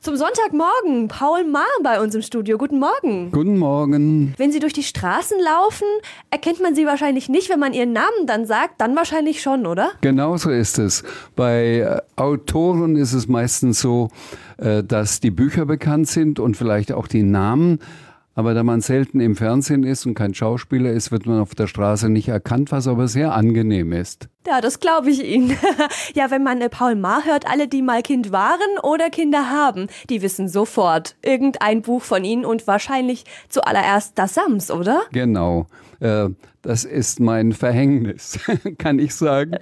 Zum Sonntagmorgen, Paul Mahr bei uns im Studio. Guten Morgen. Guten Morgen. Wenn Sie durch die Straßen laufen, erkennt man Sie wahrscheinlich nicht, wenn man Ihren Namen dann sagt, dann wahrscheinlich schon, oder? Genau so ist es. Bei äh, Autoren ist es meistens so, äh, dass die Bücher bekannt sind und vielleicht auch die Namen. Aber da man selten im Fernsehen ist und kein Schauspieler ist, wird man auf der Straße nicht erkannt, was aber sehr angenehm ist. Ja, das glaube ich Ihnen. ja, wenn man äh, Paul Maar hört, alle, die mal Kind waren oder Kinder haben, die wissen sofort irgendein Buch von Ihnen und wahrscheinlich zuallererst das Sams, oder? Genau. Äh, das ist mein Verhängnis, kann ich sagen.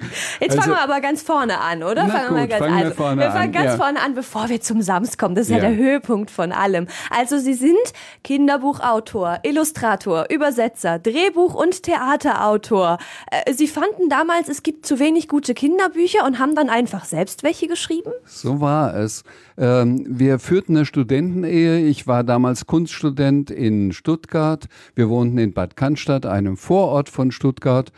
Jetzt also, fangen wir aber ganz vorne an, oder? Na fangen gut, wir ganz fangen also, vorne wir fangen an, ganz ja. vorne an, bevor wir zum Sams kommen. Das ist ja, Ja. der Höhepunkt von allem. Also Sie sind Kinderbuchautor, Illustrator, Übersetzer, Drehbuch- und Theaterautor. Äh, Sie fanden damals, es gibt zu wenig gute Kinderbücher und haben dann einfach selbst welche geschrieben? So war es. Ähm, wir führten eine Studentenehe. Ich war damals Kunststudent in Stuttgart. Wir wohnten in Bad Cannstatt, einem Vorort von Stuttgart.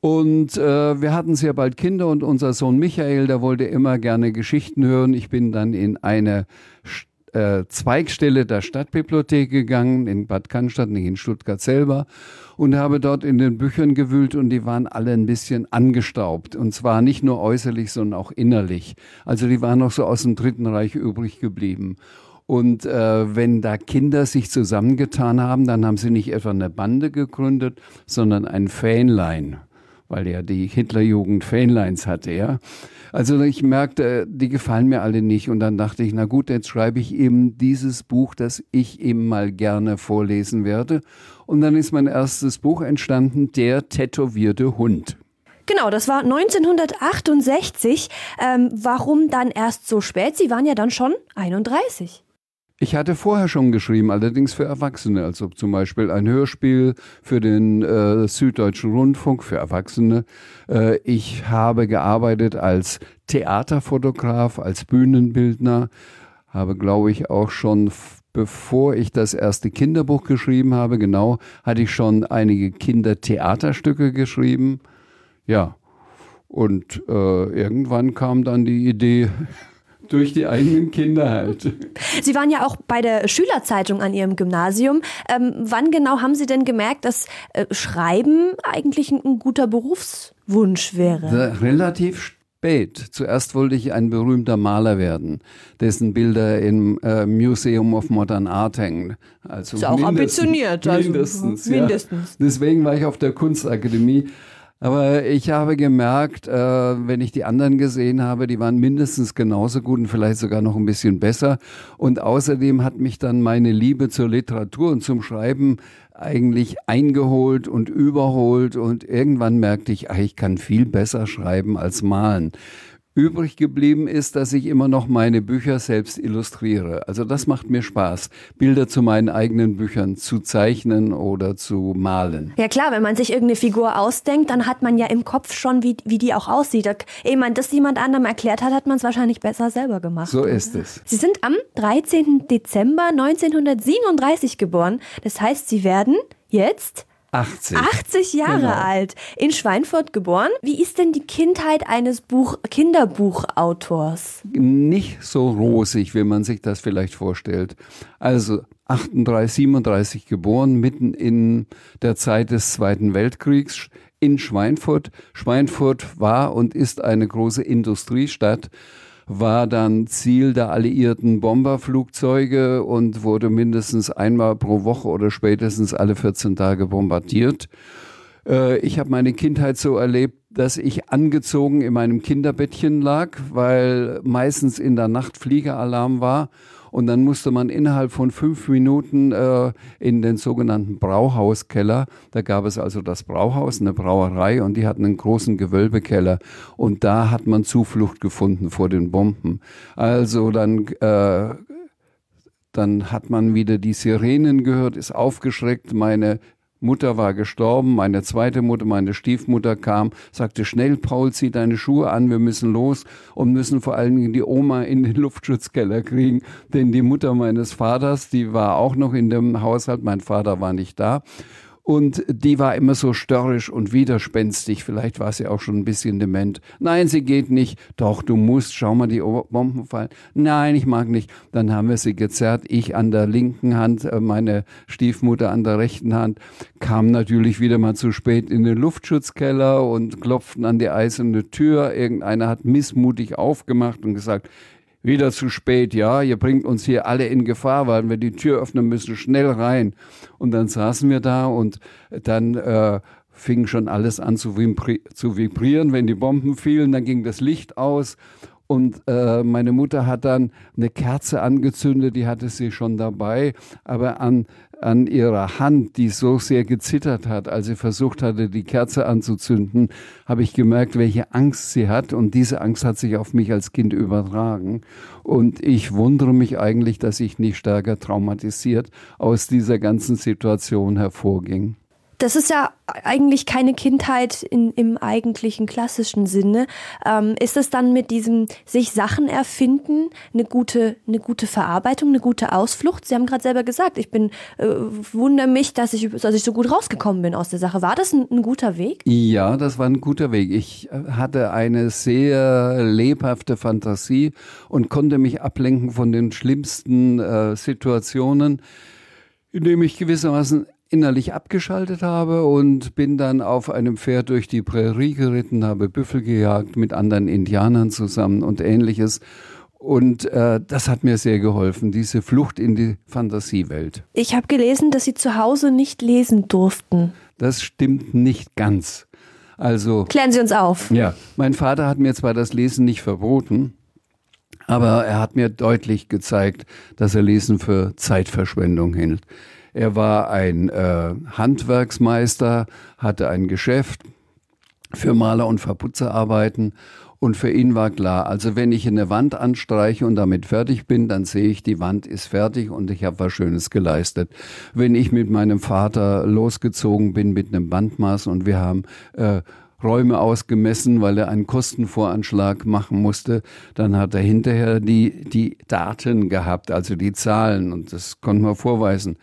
Und äh, wir hatten sehr bald Kinder und unser Sohn Michael, der wollte immer gerne Geschichten hören. Ich bin dann in eine äh, Zweigstelle der Stadtbibliothek gegangen, in Bad Cannstatt, nicht in Stuttgart selber, und habe dort in den Büchern gewühlt und die waren alle ein bisschen angestaubt. Und zwar nicht nur äußerlich, sondern auch innerlich. Also die waren noch so aus dem Dritten Reich übrig geblieben. Und äh, wenn da Kinder sich zusammengetan haben, dann haben sie nicht etwa eine Bande gegründet, sondern ein Fähnlein, weil ja die Hitlerjugend Fähnleins hatte, ja. Also ich merkte, die gefallen mir alle nicht. Und dann dachte ich, na gut, jetzt schreibe ich eben dieses Buch, das ich eben mal gerne vorlesen werde. Und dann ist mein erstes Buch entstanden, Der tätowierte Hund. Genau, das war 1968. Ähm, warum dann erst so spät? Sie waren ja dann schon 31. Ich hatte vorher schon geschrieben, allerdings für Erwachsene, also zum Beispiel ein Hörspiel für den äh, Süddeutschen Rundfunk für Erwachsene. Äh, ich habe gearbeitet als Theaterfotograf, als Bühnenbildner, habe, glaube ich, auch schon, bevor ich das erste Kinderbuch geschrieben habe, genau, hatte ich schon einige Kindertheaterstücke geschrieben. Ja, und äh, irgendwann kam dann die Idee, durch die eigenen Kinder halt. Sie waren ja auch bei der Schülerzeitung an Ihrem Gymnasium. Ähm, wann genau haben Sie denn gemerkt, dass äh, Schreiben eigentlich ein, ein guter Berufswunsch wäre? Re- Relativ spät. Zuerst wollte ich ein berühmter Maler werden, dessen Bilder im äh, Museum of Modern Art hängen. Also Ist auch mindestens- ambitioniert, also, mindestens, mindestens. Ja. Deswegen war ich auf der Kunstakademie. Aber ich habe gemerkt, äh, wenn ich die anderen gesehen habe, die waren mindestens genauso gut und vielleicht sogar noch ein bisschen besser. Und außerdem hat mich dann meine Liebe zur Literatur und zum Schreiben eigentlich eingeholt und überholt. Und irgendwann merkte ich, ach, ich kann viel besser schreiben als malen. Übrig geblieben ist, dass ich immer noch meine Bücher selbst illustriere. Also das macht mir Spaß, Bilder zu meinen eigenen Büchern zu zeichnen oder zu malen. Ja klar, wenn man sich irgendeine Figur ausdenkt, dann hat man ja im Kopf schon, wie, wie die auch aussieht. Ehe man das jemand anderem erklärt hat, hat man es wahrscheinlich besser selber gemacht. So ist es. Sie sind am 13. Dezember 1937 geboren. Das heißt, Sie werden jetzt 80. 80 Jahre Genau. alt, in Schweinfurt geboren. Wie ist denn die Kindheit eines Buch Kinderbuchautors? Nicht so rosig, wie man sich das vielleicht vorstellt. Also 38, 37 geboren, mitten in der Zeit des Zweiten Weltkriegs in Schweinfurt. Schweinfurt war und ist eine große Industriestadt, war dann Ziel der alliierten Bomberflugzeuge und wurde mindestens einmal pro Woche oder spätestens alle 14 Tage bombardiert. Äh, Ich habe meine Kindheit so erlebt, dass ich angezogen in meinem Kinderbettchen lag, weil meistens in der Nacht Fliegeralarm war. Und dann musste man innerhalb von fünf Minuten äh, in den sogenannten Brauhauskeller. Da gab es also das Brauhaus, eine Brauerei, und die hatten einen großen Gewölbekeller. Und da hat man Zuflucht gefunden vor den Bomben. Also dann äh, dann hat man wieder die Sirenen gehört, ist aufgeschreckt. Meine Mutter war gestorben, meine zweite Mutter, meine Stiefmutter kam, sagte schnell, Paul, zieh deine Schuhe an, wir müssen los und müssen vor allen Dingen die Oma in den Luftschutzkeller kriegen, denn die Mutter meines Vaters, die war auch noch in dem Haushalt, mein Vater war nicht da. Und die war immer so störrisch und widerspenstig. Vielleicht war sie auch schon ein bisschen dement. Nein, sie geht nicht. Doch, du musst. Schau mal, die Bomben fallen. Nein, ich mag nicht. Dann haben wir sie gezerrt. Ich an der linken Hand, äh, meine Stiefmutter an der rechten Hand. Kam natürlich wieder mal zu spät in den Luftschutzkeller und klopften an die eiserne Tür. Irgendeiner hat missmutig aufgemacht und gesagt, wieder zu spät, ja, ihr bringt uns hier alle in Gefahr, weil wir die Tür öffnen müssen, schnell rein. Und dann saßen wir da und dann äh, fing schon alles an zu, vibri zu vibrieren. Wenn die Bomben fielen, dann ging das Licht aus und äh, meine Mutter hat dann eine Kerze angezündet, die hatte sie schon dabei, aber an an ihrer Hand, die so sehr gezittert hat, als sie versucht hatte, die Kerze anzuzünden, habe ich gemerkt, welche Angst sie hat. Und diese Angst hat sich auf mich als Kind übertragen. Und ich wundere mich eigentlich, dass ich nicht stärker traumatisiert aus dieser ganzen Situation hervorging. Das ist ja eigentlich keine Kindheit in, im eigentlichen klassischen Sinne. Ähm, ist es dann mit diesem sich Sachen erfinden eine gute, eine gute Verarbeitung, eine gute Ausflucht? Sie haben gerade selber gesagt, ich bin äh, wundere mich, dass ich, dass ich so gut rausgekommen bin aus der Sache. War das ein, ein guter Weg? Ja, das war ein guter Weg. Ich äh, hatte eine sehr lebhafte Fantasie und konnte mich ablenken von den schlimmsten äh, Situationen, indem ich gewissermaßen innerlich abgeschaltet habe und bin dann auf einem Pferd durch die Prärie geritten, habe Büffel gejagt mit anderen Indianern zusammen und ähnliches. Und äh, das hat mir sehr geholfen, diese Flucht in die Fantasiewelt. Ich habe gelesen, dass Sie zu Hause nicht lesen durften. Das stimmt nicht ganz. Also klären Sie uns auf. Ja, mein Vater hat mir zwar das Lesen nicht verboten, aber er hat mir deutlich gezeigt, dass er Lesen für Zeitverschwendung hielt. Er war ein äh, Handwerksmeister, hatte ein Geschäft für Maler- und Verputzerarbeiten und für ihn war klar, also wenn ich eine Wand anstreiche und damit fertig bin, dann sehe ich, die Wand ist fertig und ich habe was Schönes geleistet. Wenn ich mit meinem Vater losgezogen bin mit einem Bandmaß und wir haben äh, Räume ausgemessen, weil er einen Kostenvoranschlag machen musste. Dann hat er hinterher die, die Daten gehabt, also die Zahlen und das konnten wir vorweisen.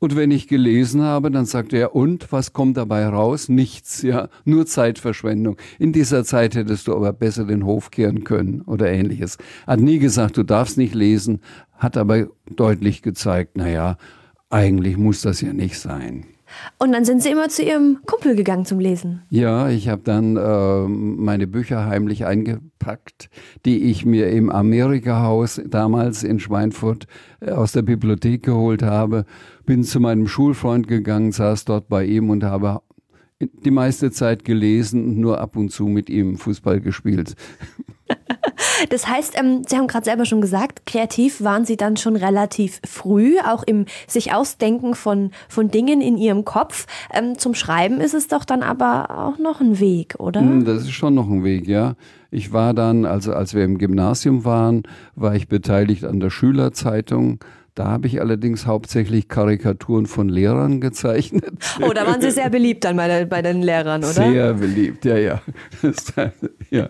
Und wenn ich gelesen habe, dann sagt er, und was kommt dabei raus? Nichts, ja, nur Zeitverschwendung. In dieser Zeit hättest du aber besser den Hof kehren können oder ähnliches. Hat nie gesagt, du darfst nicht lesen, hat aber deutlich gezeigt, na ja, eigentlich muss das ja nicht sein. Und dann sind Sie immer zu Ihrem Kumpel gegangen zum Lesen. Ja, ich habe dann äh, meine Bücher heimlich eingepackt, die ich mir im Amerika-Haus damals in Schweinfurt äh, aus der Bibliothek geholt habe. Bin zu meinem Schulfreund gegangen, saß dort bei ihm und habe die meiste Zeit gelesen und nur ab und zu mit ihm Fußball gespielt. Das heißt, ähm, Sie haben gerade selber schon gesagt, kreativ waren Sie dann schon relativ früh, auch im sich Ausdenken von, von Dingen in Ihrem Kopf. Ähm, zum Schreiben ist es doch dann aber auch noch ein Weg, oder? Hm, das ist schon noch ein Weg, ja. Ich war dann, also als wir im Gymnasium waren, war ich beteiligt an der Schülerzeitung. Da habe ich allerdings hauptsächlich Karikaturen von Lehrern gezeichnet. Oh, da waren Sie sehr beliebt dann bei, den Lehrern, oder? Sehr beliebt, ja, ja. ja.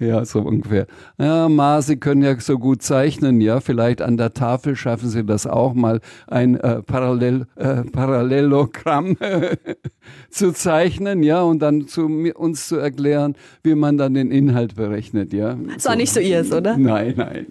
Ja, so ungefähr. Ja, Ma, Sie können ja so gut zeichnen, ja. Vielleicht an der Tafel schaffen Sie das auch mal, ein äh, Parallel, äh, Parallelogramm zu zeichnen, ja, und dann zu, uns zu erklären, wie man dann den Inhalt berechnet, ja. Das war so. nicht so Ihres, oder? Nein, nein.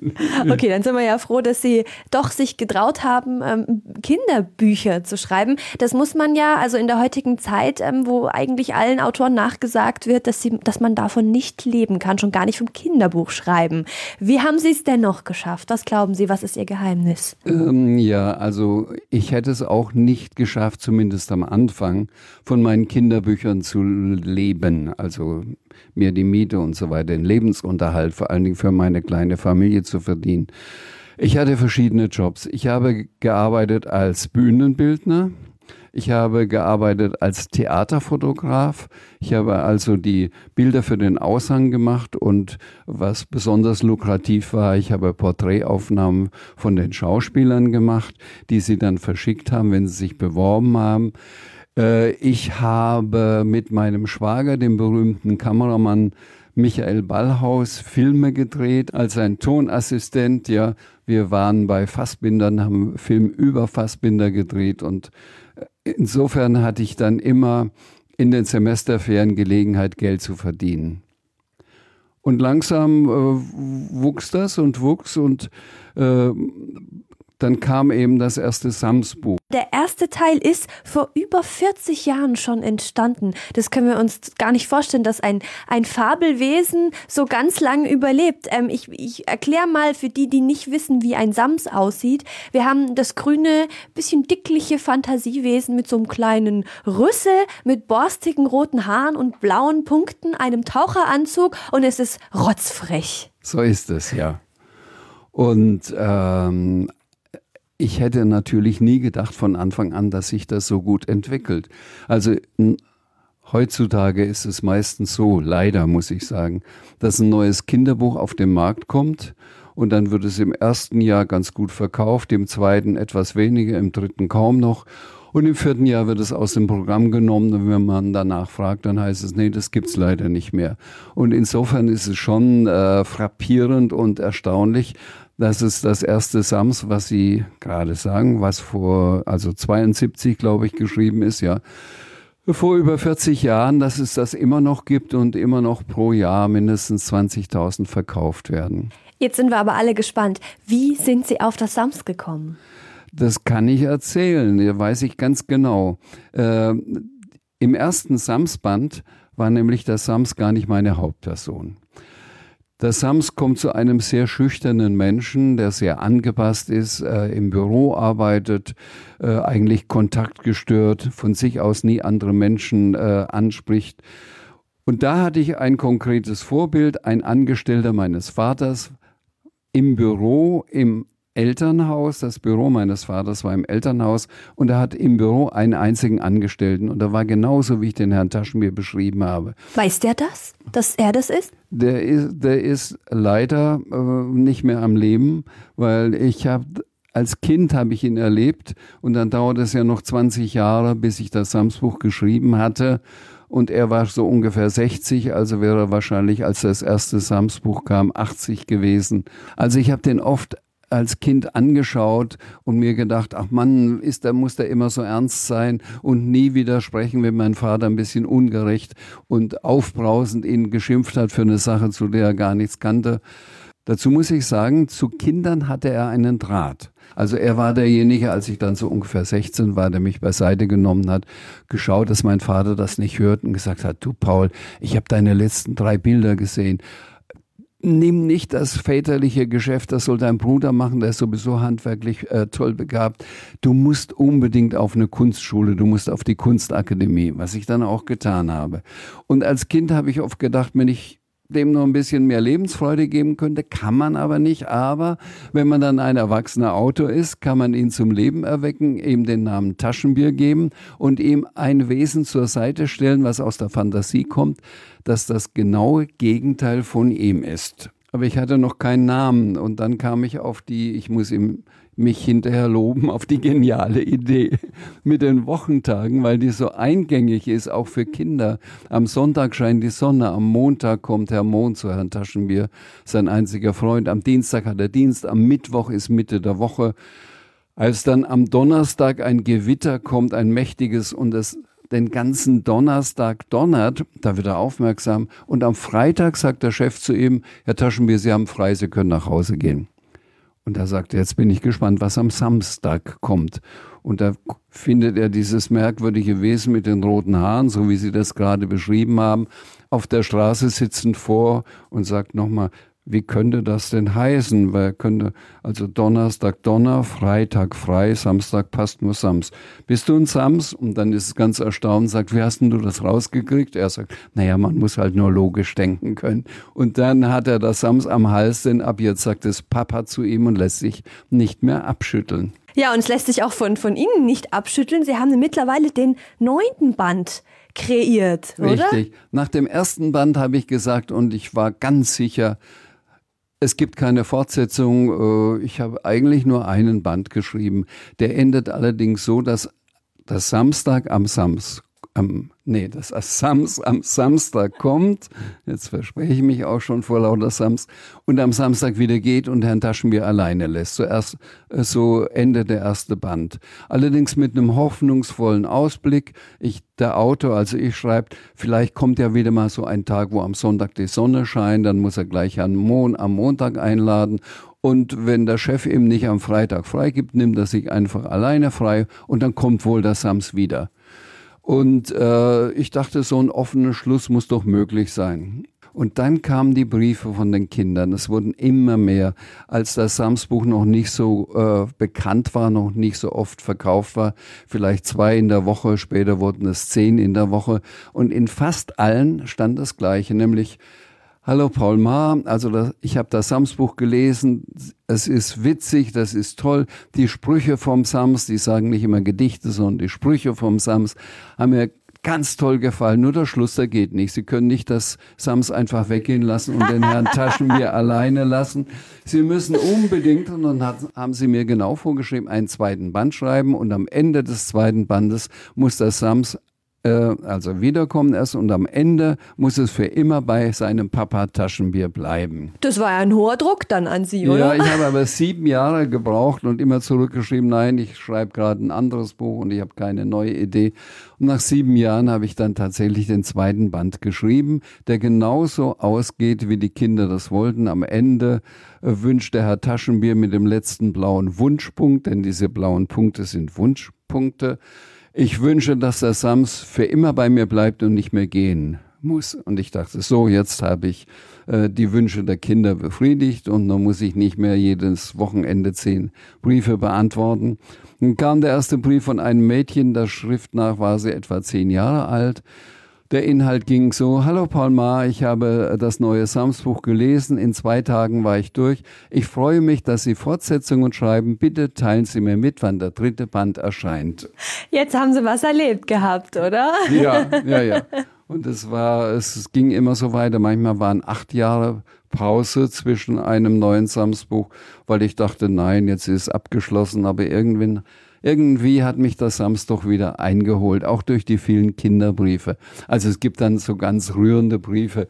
Okay, dann sind wir ja froh, dass Sie doch sich getraut haben, ähm, Kinderbücher zu schreiben. Das muss man ja, also in der heutigen Zeit, ähm, wo eigentlich allen Autoren nachgesagt wird, dass, sie, dass man davon nicht leben kann, schon gar nicht vom Kinderbuch schreiben. Wie haben Sie es denn noch geschafft? Was glauben Sie, was ist Ihr Geheimnis? Ähm, ja, also ich hätte es auch nicht geschafft, zumindest am Anfang, von meinen Kinderbüchern zu leben. Also mir die Miete und so weiter, den Lebensunterhalt, vor allen Dingen für meine kleine Familie zu verdienen. Ich hatte verschiedene Jobs. Ich habe gearbeitet als Bühnenbildner. Ich habe gearbeitet als Theaterfotograf. Ich habe also die Bilder für den Aushang gemacht und was besonders lukrativ war, ich habe Porträtaufnahmen von den Schauspielern gemacht, die sie dann verschickt haben, wenn sie sich beworben haben. Äh, ich habe mit meinem Schwager, dem berühmten Kameramann Michael Ballhaus, Filme gedreht als ein Tonassistent. Ja, wir waren bei Fassbindern, haben Film über Fassbinder gedreht und insofern hatte ich dann immer in den Semesterferien Gelegenheit, Geld zu verdienen. Und langsam äh, wuchs das und wuchs und äh, dann kam eben das erste Sams-Buch. Der erste Teil ist vor über 40 Jahren schon entstanden. Das können wir uns gar nicht vorstellen, dass ein, ein Fabelwesen so ganz lang überlebt. Ähm, ich ich erkläre mal für die, die nicht wissen, wie ein Sams aussieht. Wir haben das grüne, bisschen dickliche Fantasiewesen mit so einem kleinen Rüssel, mit borstigen roten Haaren und blauen Punkten, einem Taucheranzug und es ist rotzfrech. So ist es, ja. Und ähm, ich hätte natürlich nie gedacht von Anfang an, dass sich das so gut entwickelt. Also heutzutage ist es meistens so, leider muss ich sagen, dass ein neues Kinderbuch auf den Markt kommt und dann wird es im ersten Jahr ganz gut verkauft, im zweiten etwas weniger, im dritten kaum noch. Und im vierten Jahr wird es aus dem Programm genommen und wenn man danach fragt, dann heißt es, nee, das gibt's leider nicht mehr. Und insofern ist es schon äh, frappierend und erstaunlich, das ist das erste Sams, was Sie gerade sagen, was vor, also 72, glaube ich, geschrieben ist, ja. Vor über 40 Jahren, dass es das immer noch gibt und immer noch pro Jahr mindestens 20.000 verkauft werden. Jetzt sind wir aber alle gespannt. Wie sind Sie auf das Sams gekommen? Das kann ich erzählen, das weiß ich ganz genau. Äh, Im ersten Sams-Band war nämlich der Sams gar nicht meine Hauptperson. Der Sams kommt zu einem sehr schüchternen Menschen, der sehr angepasst ist, äh, im Büro arbeitet, äh, eigentlich kontaktgestört, von sich aus nie andere Menschen äh, anspricht. Und da hatte ich ein konkretes Vorbild, ein Angestellter meines Vaters im Büro, im Elternhaus, das Büro meines Vaters war im Elternhaus und er hat im Büro einen einzigen Angestellten und er war genauso, wie ich den Herrn Taschenbier beschrieben habe. Weiß der das, dass er das ist? Der ist, der ist leider äh, nicht mehr am Leben, weil ich habe als Kind habe ich ihn erlebt und dann dauert es ja noch 20 Jahre, bis ich das Samsbuch geschrieben hatte. Und er war so ungefähr 60, also wäre er wahrscheinlich, als das erste Samsbuch kam, 80 gewesen. Also ich habe den oft als Kind angeschaut und mir gedacht, ach Mann, ist der, muss der immer so ernst sein und nie widersprechen, wenn mein Vater ein bisschen ungerecht und aufbrausend ihn geschimpft hat für eine Sache, zu der er gar nichts kannte. Dazu muss ich sagen, zu Kindern hatte er einen Draht. Also er war derjenige, als ich dann so ungefähr 16 war, der mich beiseite genommen hat, geschaut, dass mein Vater das nicht hört und gesagt hat, du Paul, ich habe deine letzten drei Bilder gesehen nimm nicht das väterliche Geschäft, das soll dein Bruder machen, der ist sowieso handwerklich äh, toll begabt. Du musst unbedingt auf eine Kunstschule, du musst auf die Kunstakademie, was ich dann auch getan habe. Und als Kind habe ich oft gedacht, wenn ich dem noch ein bisschen mehr Lebensfreude geben könnte, kann man aber nicht. Aber wenn man dann ein erwachsener Autor ist, kann man ihn zum Leben erwecken, ihm den Namen Taschenbier geben und ihm ein Wesen zur Seite stellen, was aus der Fantasie kommt, dass das genaue Gegenteil von ihm ist. Aber ich hatte noch keinen Namen und dann kam ich auf die, ich muss ihm mich hinterher loben auf die geniale Idee mit den Wochentagen, weil die so eingängig ist, auch für Kinder. Am Sonntag scheint die Sonne, am Montag kommt Herr Mond zu Herrn Taschenbier, sein einziger Freund, am Dienstag hat er Dienst, am Mittwoch ist Mitte der Woche. Als dann am Donnerstag ein Gewitter kommt, ein mächtiges und es den ganzen Donnerstag donnert, da wird er aufmerksam. Und am Freitag sagt der Chef zu ihm, Herr Taschenbier, Sie haben frei, Sie können nach Hause gehen. Und da sagt er, jetzt bin ich gespannt, was am Samstag kommt. Und da findet er dieses merkwürdige Wesen mit den roten Haaren, so wie Sie das gerade beschrieben haben, auf der Straße sitzend vor und sagt nochmal, wie könnte das denn heißen? Weil könnte, also Donnerstag Donner, Freitag frei, Samstag passt nur Sams. Bist du ein Sams? Und dann ist es ganz erstaunt, sagt, wie hast denn du das rausgekriegt? Er sagt, naja, man muss halt nur logisch denken können. Und dann hat er das Sams am Hals, denn ab jetzt sagt es Papa zu ihm und lässt sich nicht mehr abschütteln. Ja, und es lässt sich auch von, von Ihnen nicht abschütteln. Sie haben mittlerweile den neunten Band kreiert, oder? Richtig. Nach dem ersten Band habe ich gesagt und ich war ganz sicher, es gibt keine Fortsetzung. Äh, ich habe eigentlich nur einen Band geschrieben. Der endet allerdings so, dass das Samstag am Sams am, nee, das Sams, am Samstag kommt, jetzt verspreche ich mich auch schon vor lauter Sams, und am Samstag wieder geht und Herrn Taschenbier alleine lässt. Zuerst, äh, so endet der erste Band. Allerdings mit einem hoffnungsvollen Ausblick. Ich, der Autor, also ich schreibt, vielleicht kommt ja wieder mal so ein Tag, wo am Sonntag die Sonne scheint, dann muss er gleich am, Mon am Montag einladen und wenn der Chef ihm nicht am Freitag freigibt, nimmt er sich einfach alleine frei und dann kommt wohl der Sams wieder. Und äh, ich dachte, so ein offener Schluss muss doch möglich sein. Und dann kamen die Briefe von den Kindern. Es wurden immer mehr, als das Samsbuch noch nicht so äh, bekannt war, noch nicht so oft verkauft war. Vielleicht zwei in der Woche, später wurden es zehn in der Woche. Und in fast allen stand das Gleiche, nämlich Hallo Paul Maar, also das, ich habe das Samsbuch gelesen. Es ist witzig, das ist toll. Die Sprüche vom Sams, die sagen nicht immer Gedichte, sondern die Sprüche vom Sams haben mir ganz toll gefallen. Nur der Schluss, der geht nicht. Sie können nicht das Sams einfach weggehen lassen und den Herrn Taschenbier alleine lassen. Sie müssen unbedingt, und dann hat, haben Sie mir genau vorgeschrieben, einen zweiten Band schreiben und am Ende des zweiten Bandes muss das Sams also wiederkommen erst und am Ende muss es für immer bei seinem Papa Taschenbier bleiben. Das war ja ein hoher Druck dann an Sie, oder? Ja, ich habe aber sieben Jahre gebraucht und immer zurückgeschrieben, nein, ich schreibe gerade ein anderes Buch und ich habe keine neue Idee. Und nach sieben Jahren habe ich dann tatsächlich den zweiten Band geschrieben, der genauso ausgeht, wie die Kinder das wollten. Am Ende äh, wünscht der Herr Taschenbier mit dem letzten blauen Wunschpunkt, denn diese blauen Punkte sind Wunschpunkte, ich wünsche, dass der Sams für immer bei mir bleibt und nicht mehr gehen muss. Und ich dachte, so, jetzt habe ich äh, die Wünsche der Kinder befriedigt und dann muss ich nicht mehr jedes Wochenende zehn Briefe beantworten. Dann kam der erste Brief von einem Mädchen, der Schrift nach war sie etwa zehn Jahre alt. Der Inhalt ging so, hallo Paul Maar, ich habe das neue Samsbuch gelesen, in zwei Tagen war ich durch. Ich freue mich, dass Sie Fortsetzungen schreiben. Bitte teilen Sie mir mit, wann der dritte Band erscheint. Jetzt haben Sie was erlebt gehabt, oder? Ja, ja, ja. Und es war, es ging immer so weiter. Manchmal waren acht Jahre Pause zwischen einem neuen Samsbuch, weil ich dachte, nein, jetzt ist es abgeschlossen, aber irgendwann irgendwie hat mich das Samstag wieder eingeholt, auch durch die vielen Kinderbriefe. Also es gibt dann so ganz rührende Briefe,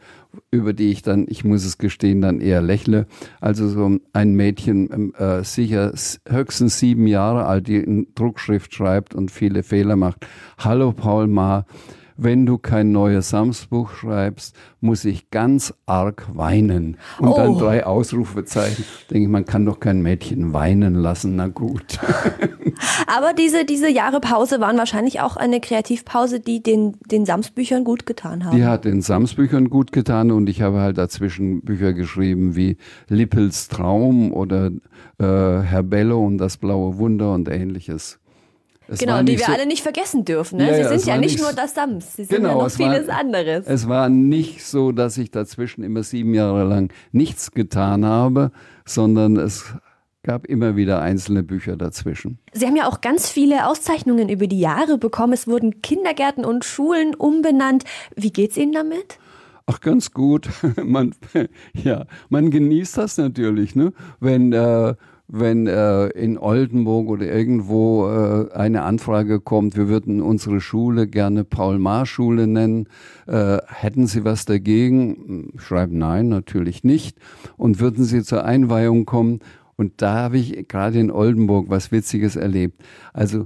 über die ich dann, ich muss es gestehen, dann eher lächle. Also so ein Mädchen, ähm, äh, sicher höchstens sieben Jahre alt, die in Druckschrift schreibt und viele Fehler macht. Hallo Paul Ma wenn du kein neues Samsbuch schreibst, muss ich ganz arg weinen. Und oh. dann drei Ausrufezeichen. Denke ich, man kann doch kein Mädchen weinen lassen. Na gut. Aber diese, diese Jahre Pause waren wahrscheinlich auch eine Kreativpause, die den, den Samsbüchern gut getan haben. Die hat den Samsbüchern gut getan und ich habe halt dazwischen Bücher geschrieben wie Lippels Traum oder äh, Herr Bello und das blaue Wunder und ähnliches. Es genau, die wir so, alle nicht vergessen dürfen. Ne? Ja, Sie sind ja nicht nur das Sams, Sie sind genau, ja noch vieles war, anderes. Es war nicht so, dass ich dazwischen immer sieben Jahre lang nichts getan habe, sondern es gab immer wieder einzelne Bücher dazwischen. Sie haben ja auch ganz viele Auszeichnungen über die Jahre bekommen. Es wurden Kindergärten und Schulen umbenannt. Wie geht's Ihnen damit? Ach, ganz gut. man, ja, man genießt das natürlich, ne? Wenn äh, wenn äh, in Oldenburg oder irgendwo äh, eine Anfrage kommt, wir würden unsere Schule gerne Paul-Maar-Schule nennen, äh, hätten Sie was dagegen? Schreiben nein, natürlich nicht. Und würden Sie zur Einweihung kommen? Und da habe ich gerade in Oldenburg was Witziges erlebt. Also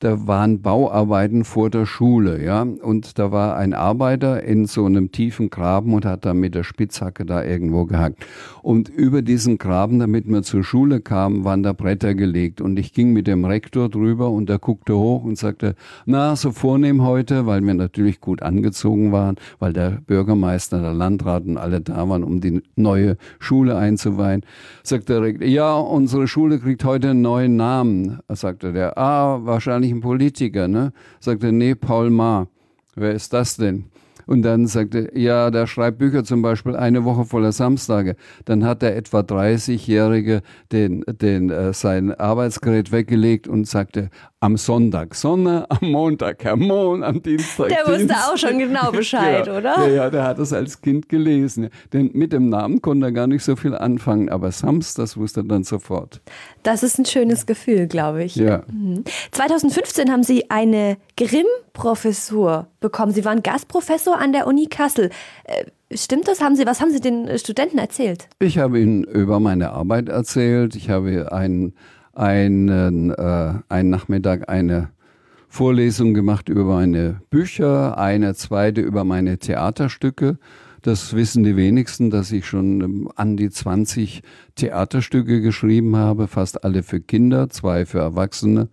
da waren Bauarbeiten vor der Schule, ja, und da war ein Arbeiter in so einem tiefen Graben und hat da mit der Spitzhacke da irgendwo gehackt. Und über diesen Graben, damit wir zur Schule kamen, waren da Bretter gelegt. Und ich ging mit dem Rektor drüber und er guckte hoch und sagte, na, so vornehm heute, weil wir natürlich gut angezogen waren, weil der Bürgermeister, der Landrat und alle da waren, um die neue Schule einzuweihen, sagte der Rektor, ja, unsere Schule kriegt heute einen neuen Namen, sagte der, ah, wahrscheinlich eigentlich ein Politiker, ne? Sagte, nee, Paul Maar. Wer ist das denn? Und dann sagte, ja, der schreibt Bücher zum Beispiel eine Woche voller Samstage. Dann hat der etwa 30-Jährige den, den, äh, sein Arbeitsgerät weggelegt und sagte, am Sonntag Sonne, am Montag Herr Mond, am Dienstag Der wusste Dienstag. auch schon genau Bescheid, ja, oder? Ja, ja, der hat das als Kind gelesen. Denn mit dem Namen konnte er gar nicht so viel anfangen, aber Sams, das wusste er dann sofort. Das ist ein schönes Gefühl, glaube ich. Ja. 2015 haben Sie eine Grimm-Professur bekommen. Sie waren Gastprofessor an der Uni Kassel. Äh, Stimmt das? Haben Sie, was haben Sie den Studenten erzählt? Ich habe ihnen über meine Arbeit erzählt. Ich habe einen, einen, äh, einen Nachmittag eine Vorlesung gemacht über meine Bücher, eine zweite über meine Theaterstücke. Das wissen die wenigsten, dass ich schon ähm, an die 20 Theaterstücke geschrieben habe, fast alle für Kinder, zwei für Erwachsene.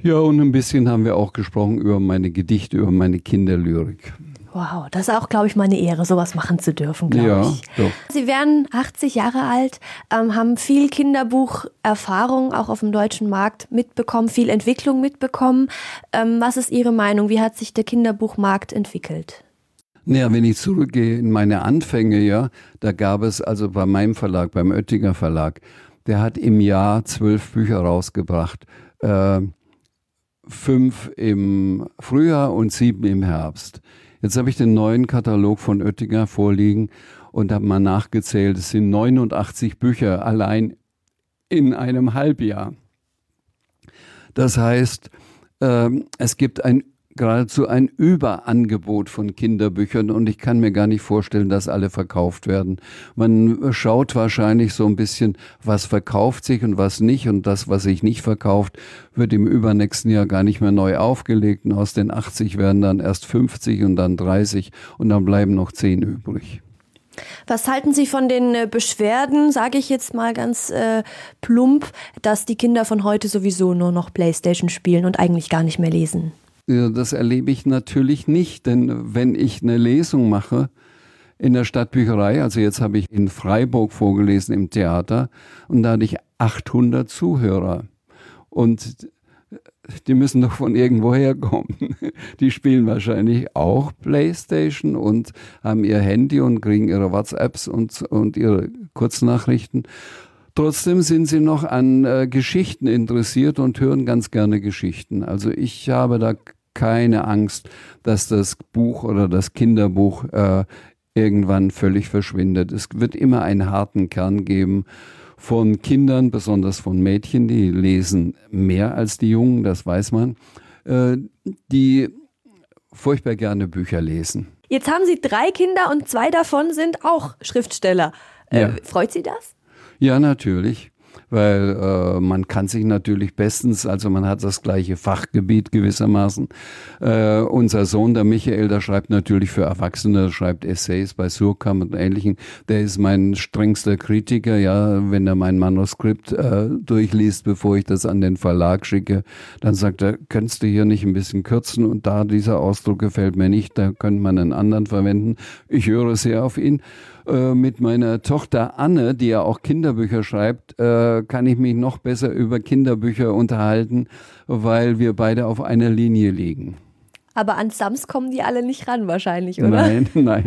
Ja, und ein bisschen haben wir auch gesprochen über meine Gedichte, über meine Kinderlyrik. Wow, das ist auch, glaube ich, mal eine Ehre, sowas machen zu dürfen, glaube Ja, ich. doch. Sie werden 80 Jahre alt, ähm, haben viel Kinderbucherfahrung auch auf dem deutschen Markt mitbekommen, viel Entwicklung mitbekommen. Ähm, was ist Ihre Meinung? Wie hat sich der Kinderbuchmarkt entwickelt? Naja, wenn ich zurückgehe in meine Anfänge, ja, da gab es also bei meinem Verlag, beim Oettinger Verlag, der hat im Jahr zwölf Bücher rausgebracht. Äh, fünf im Frühjahr und sieben im Herbst. Jetzt habe ich den neuen Katalog von Oettinger vorliegen und habe mal nachgezählt. Es sind 89 Bücher allein in einem Halbjahr. Das heißt, ähm, es gibt ein geradezu ein Überangebot von Kinderbüchern und ich kann mir gar nicht vorstellen, dass alle verkauft werden. Man schaut wahrscheinlich so ein bisschen, was verkauft sich und was nicht und das, was sich nicht verkauft, wird im übernächsten Jahr gar nicht mehr neu aufgelegt und aus den 80 werden dann erst 50 und dann 30 und dann bleiben noch 10 übrig. Was halten Sie von den äh, Beschwerden, sage ich jetzt mal ganz äh, plump, dass die Kinder von heute sowieso nur noch Playstation spielen und eigentlich gar nicht mehr lesen? Ja, Das erlebe ich natürlich nicht, denn wenn ich eine Lesung mache in der Stadtbücherei, also jetzt habe ich in Freiburg vorgelesen im Theater und da hatte ich 800 Zuhörer und die müssen doch von irgendwo herkommen. Die spielen wahrscheinlich auch Playstation und haben ihr Handy und kriegen ihre WhatsApps und, und ihre Kurznachrichten. Trotzdem sind sie noch an äh, Geschichten interessiert und hören ganz gerne Geschichten. Also ich habe da keine Angst, dass das Buch oder das Kinderbuch äh, irgendwann völlig verschwindet. Es wird immer einen harten Kern geben von Kindern, besonders von Mädchen, die lesen mehr als die Jungen, das weiß man, äh, die furchtbar gerne Bücher lesen. Jetzt haben Sie drei Kinder und zwei davon sind auch Schriftsteller. Äh, Ja. Freut Sie das? Ja, natürlich. Weil äh, man kann sich natürlich bestens, also man hat das gleiche Fachgebiet gewissermaßen. Äh, unser Sohn, der Michael, der schreibt natürlich für Erwachsene, schreibt Essays bei Surkamp und Ähnlichem. Der ist mein strengster Kritiker, ja, wenn er mein Manuskript äh, durchliest, bevor ich das an den Verlag schicke, dann sagt er, könntest du hier nicht ein bisschen kürzen und da dieser Ausdruck gefällt mir nicht, da könnte man einen anderen verwenden. Ich höre sehr auf ihn Äh, mit meiner Tochter Anne, die ja auch Kinderbücher schreibt, äh, kann ich mich noch besser über Kinderbücher unterhalten, weil wir beide auf einer Linie liegen. Aber an Sams kommen die alle nicht ran wahrscheinlich, oder? Nein, nein,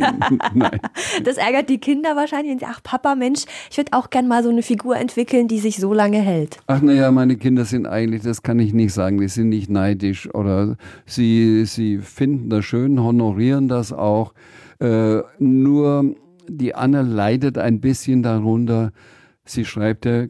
nein. Das ärgert die Kinder wahrscheinlich. Ach Papa, Mensch, ich würde auch gern mal so eine Figur entwickeln, die sich so lange hält. Ach naja, meine Kinder sind eigentlich, das kann ich nicht sagen, die sind nicht neidisch oder sie, sie finden das schön, honorieren das auch. Äh, nur die Anne leidet ein bisschen darunter. Sie schreibt ja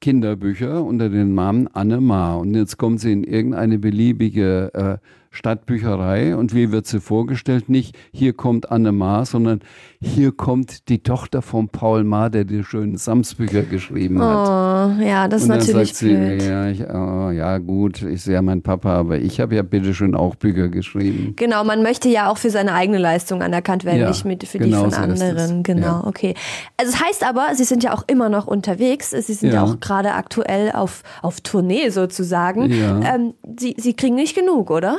Kinderbücher unter dem Namen Anne Ma. Und jetzt kommt sie in irgendeine beliebige äh, Stadtbücherei und wie wird sie vorgestellt? Nicht hier kommt Anne Ma, sondern hier kommt die Tochter von Paul Ma, der die schönen Samsbücher geschrieben hat. Oh, ja, das ist Und dann natürlich sagt sie, blöd. ja, ich, oh, ja gut, ich sehe ja mein Papa, aber ich habe ja bitteschön auch Bücher geschrieben. Genau, man möchte ja auch für seine eigene Leistung anerkannt werden, Ja, nicht mit, für genau die von so anderen. Genau, Ja. okay. Also es heißt aber, Sie sind ja auch immer noch unterwegs. Sie sind ja, auch gerade aktuell auf, auf Tournee sozusagen. Ähm, Sie, Sie kriegen nicht genug, oder?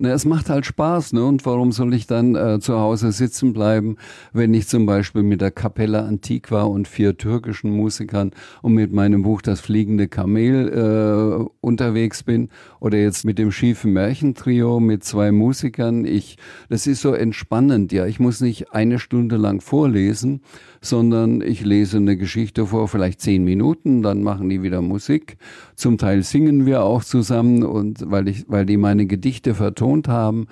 Na, es macht halt Spaß, ne? Und warum soll ich dann äh, zu Hause sitzen bleiben, wenn ich zum Beispiel mit der Capella Antiqua und vier türkischen Musikern und mit meinem Buch Das fliegende Kamel äh, unterwegs bin oder jetzt mit dem schiefen Märchentrio mit zwei Musikern. Ich, das ist so entspannend, ja. Ich muss nicht eine Stunde lang vorlesen, sondern ich lese eine Geschichte vor, vielleicht zehn Minuten, dann machen die wieder Musik. Zum Teil singen wir auch zusammen und weil ich, weil die meine Gedichte vertonen betont haben.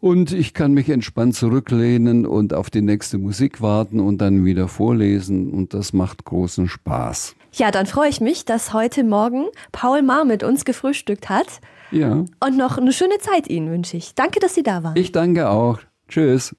Und ich kann mich entspannt zurücklehnen und auf die nächste Musik warten und dann wieder vorlesen. Und das macht großen Spaß. Ja, dann freue ich mich, dass heute Morgen Paul Maar mit uns gefrühstückt hat. Ja. Und noch eine schöne Zeit Ihnen wünsche ich. Danke, dass Sie da waren. Ich danke auch. Tschüss.